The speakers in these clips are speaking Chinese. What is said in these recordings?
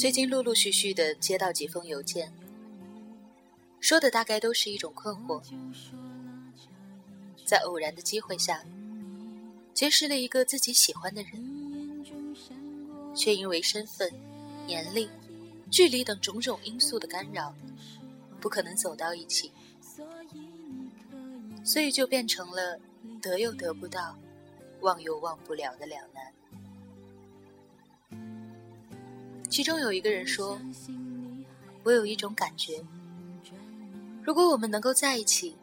最近陆陆续续的接到几封邮件，说的大概都是一种困惑。在偶然的机会下，结识了一个自己喜欢的人，却因为身份、年龄、距离等种种因素的干扰，不可能走到一起，所以就变成了得又得不到，忘又忘不了的两难。其中有一个人说：“我有一种感觉，如果我们能够在一起。”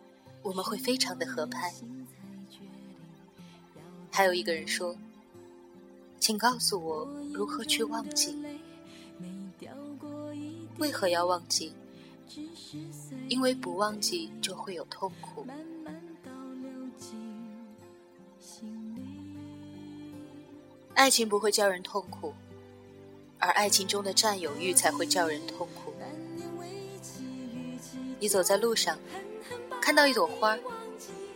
我们会非常的合拍。还有一个人说：“请告诉我如何去忘记？为何要忘记？因为不忘记就会有痛苦。爱情不会叫人痛苦，而爱情中的占有欲才会叫人痛苦。你走在路上。”看到一朵花，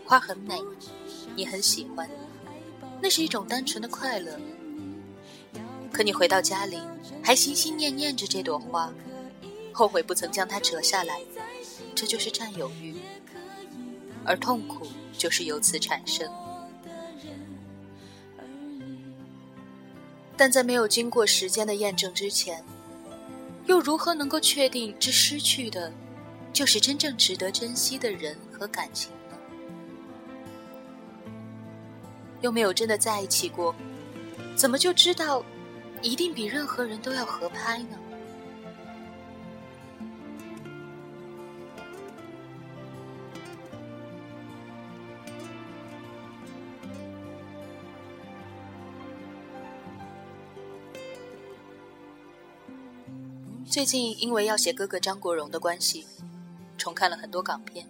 花很美，你很喜欢，那是一种单纯的快乐。可你回到家里，还心心念念着这朵花，后悔不曾将它折下来，这就是占有欲，而痛苦就是由此产生。但在没有经过时间的验证之前，又如何能够确定这失去的？就是真正值得珍惜的人和感情呢？又没有真的在一起过，怎么就知道一定比任何人都要合拍呢？最近因为要写哥哥张国荣的关系。重看了很多港片，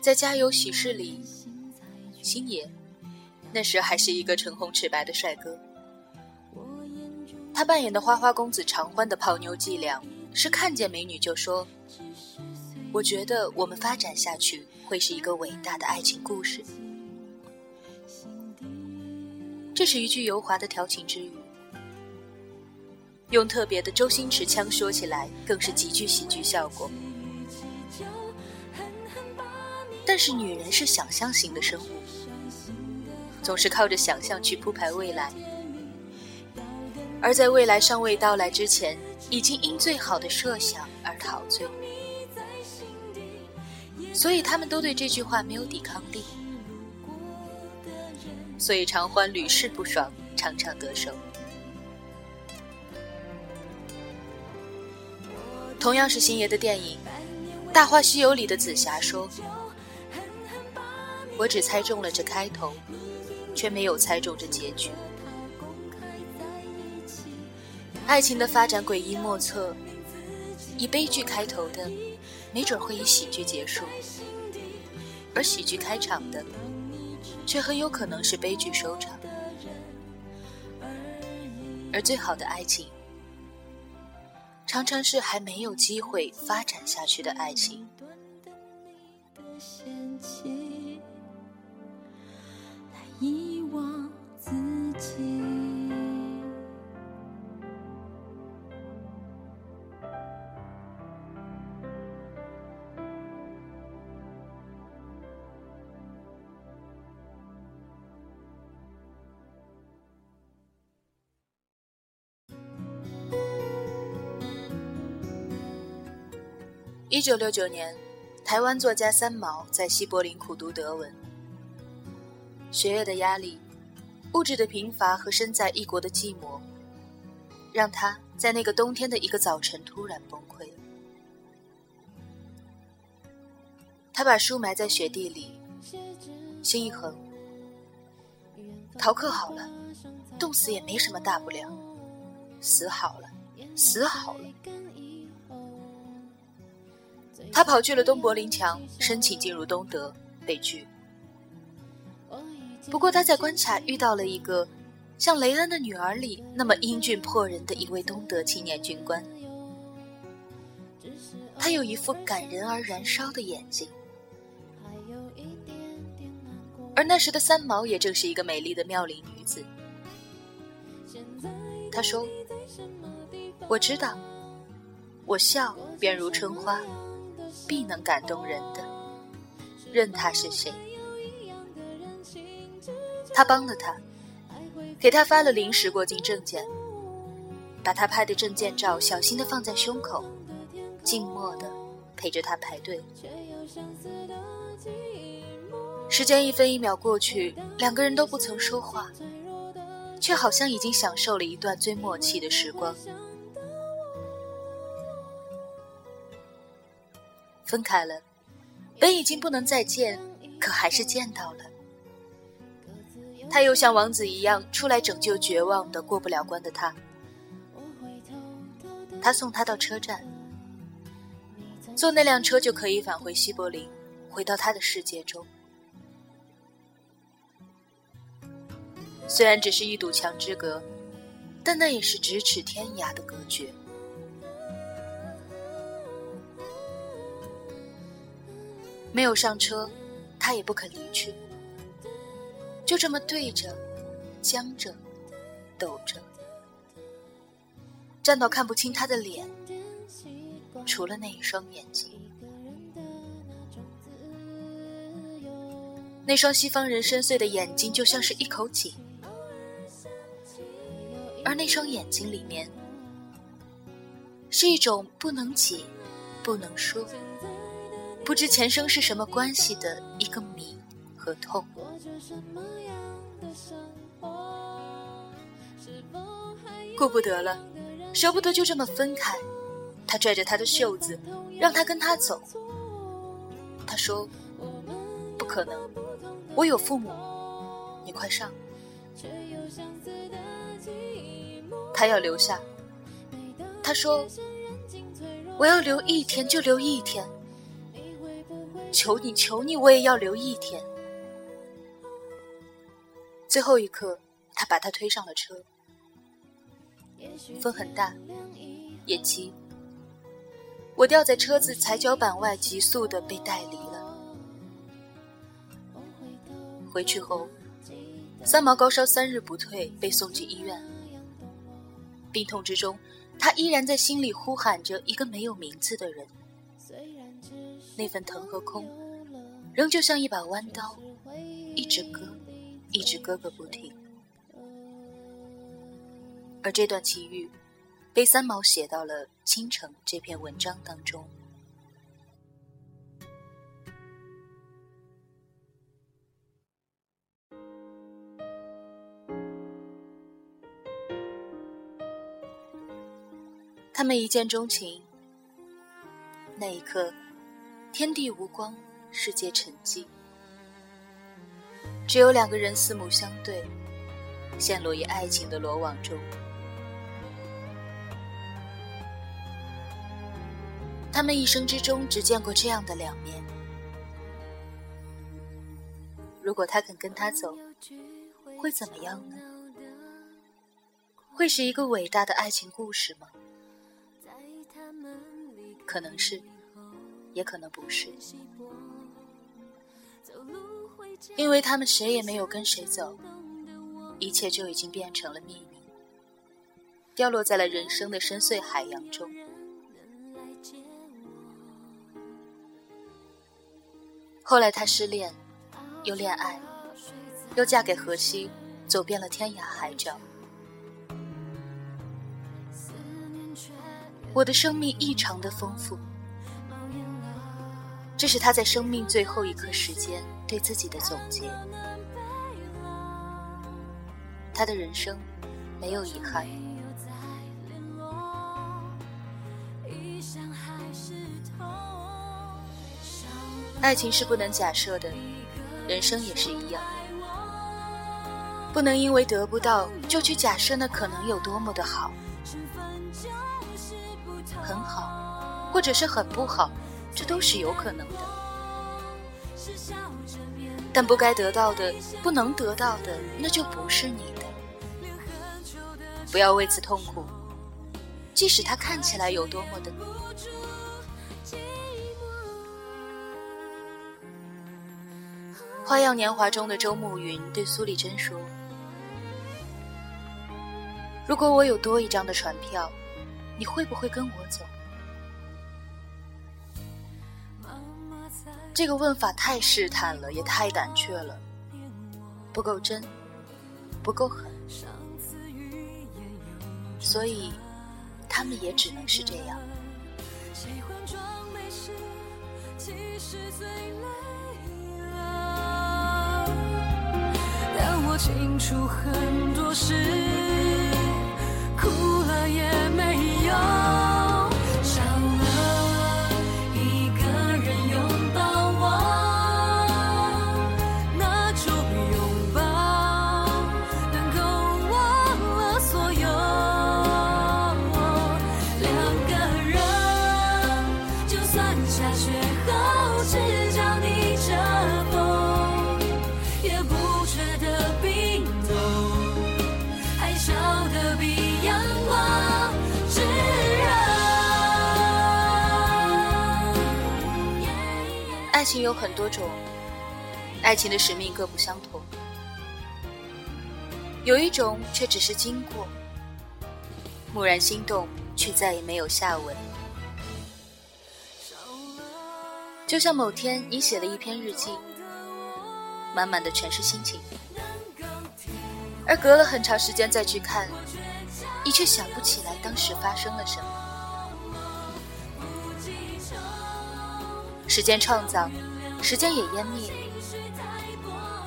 在《家有喜事》里，星爷那时还是一个唇红齿白的帅哥。他扮演的花花公子常欢的泡妞伎俩是看见美女就说：“我觉得我们发展下去会是一个伟大的爱情故事。”这是一句油滑的调情之语，用特别的周星驰腔说起来，更是极具喜剧效果。但是女人是想象型的生物，总是靠着想象去铺排未来，而在未来尚未到来之前，已经因最好的设想而陶醉。所以他们都对这句话没有抵抗力，所以常欢屡试不爽，常常得手。同样是星爷的电影《大话西游》里的紫霞说。我只猜中了这开头，却没有猜中这结局。爱情的发展诡异莫测，以悲剧开头的，没准会以喜剧结束；而喜剧开场的，却很有可能是悲剧收场。而最好的爱情，常常是还没有机会发展下去的爱情。一九六九年，台湾作家三毛在西柏林苦读德文。学业的压力、物质的贫乏和身在异国的寂寞，让他在那个冬天的一个早晨突然崩溃了。他把书埋在雪地里，心一横，逃课好了，冻死也没什么大不了；死好了，死好了。他跑去了东柏林墙，申请进入东德，被拒。不过他在关卡遇到了一个像雷恩的女儿里那么英俊迫人的一位东德青年军官。他有一副感人而燃烧的眼睛，而那时的三毛也正是一个美丽的妙龄女子。他说：“我知道，我笑便如春花，必能感动人的，任他是谁。他帮了他，给他发了临时过境证件，把他拍的证件照小心的放在胸口，静默的陪着他排队。时间一分一秒过去，两个人都不曾说话，却好像已经享受了一段最默契的时光。分开了，本已经不能再见，可还是见到了。他又像王子一样出来拯救绝望的过不了关的他。他送他到车站，坐那辆车就可以返回西柏林，回到他的世界中。虽然只是一堵墙之隔，但那也是咫尺天涯的隔绝。没有上车，他也不肯离去，就这么对着、僵着、抖着，站到看不清他的脸，除了那一双眼睛，那双西方人深邃的眼睛就像是一口井。而那双眼睛里面，是一种不能解、不能说、不知前生是什么关系的一个谜和痛。顾不得了，舍不得就这么分开，他拽着他的袖子，让他跟他走。他说：“不可能，我有父母，你快上。”他要留下，他说：“我要留一天就留一天，求你求你，我也要留一天。”最后一刻，他把他推上了车。风很大，也急。我掉在车子踩脚板外，急速的被带离了。回去后，三毛高烧三日不退，被送进医院。病痛之中，他依然在心里呼喊着一个没有名字的人。那份疼和空，仍旧像一把弯刀，一直割，一直割个不停。而这段奇遇，被三毛写到了《倾城》这篇文章当中。他们一见钟情，那一刻，天地无光，世界沉寂，只有两个人四目相对，陷落于爱情的罗网中。他们一生之中只见过这样的两面。如果他肯跟他走，会怎么样呢？会是一个伟大的爱情故事吗？可能是，也可能不是，因为他们谁也没有跟谁走，一切就已经变成了秘密，掉落在了人生的深邃海洋中。后来他失恋，又恋爱，又嫁给荷西，走遍了天涯海角。我的生命异常的丰富，这是他在生命最后一刻时间对自己的总结。他的人生没有遗憾。爱情是不能假设的，人生也是一样，不能因为得不到就去假设那可能有多么的好。很好，或者是很不好，这都是有可能的。但不该得到的，不能得到的，那就不是你的。不要为此痛苦，即使它看起来有多么的……《花样年华》中的周慕云对苏丽珍说：“如果我有多一张的船票。”你会不会跟我走？这个问法太试探了，也太胆怯了，不够真，不够狠，所以他们也只能是这样。但我清楚很多事。爱情有很多种，爱情的使命各不相同。有一种却只是经过，蓦然心动，却再也没有下文。就像某天你写了一篇日记，满满的全是心情，而隔了很长时间再去看，你却想不起来当时发生了什么。时间创造，时间也湮灭；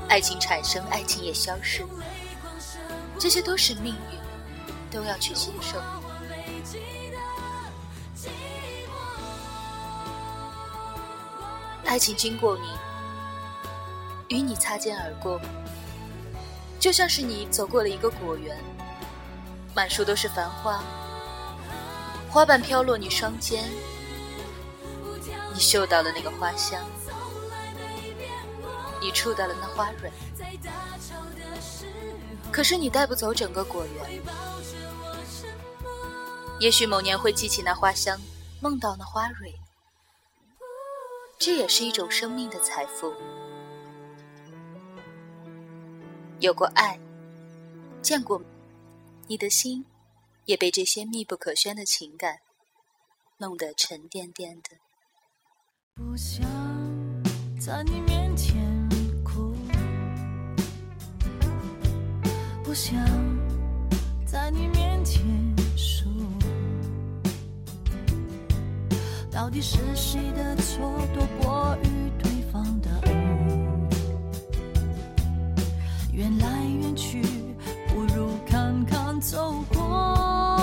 爱情产生，爱情也消逝。这些都是命运，都要去接受。爱情经过你，与你擦肩而过，就像是你走过了一个果园，满树都是繁花，花瓣飘落你双肩。你嗅到了那个花香，你触到了那花蕊，可是你带不走整个果园。也许某年会记起那花香，梦到那花蕊，这也是一种生命的财富。有过爱，见过，你的心也被这些密不可宣的情感弄得沉甸甸的。不想在你面前哭，不想在你面前输，到底是谁的错多过于对方的误？缘来缘去，不如看看走过。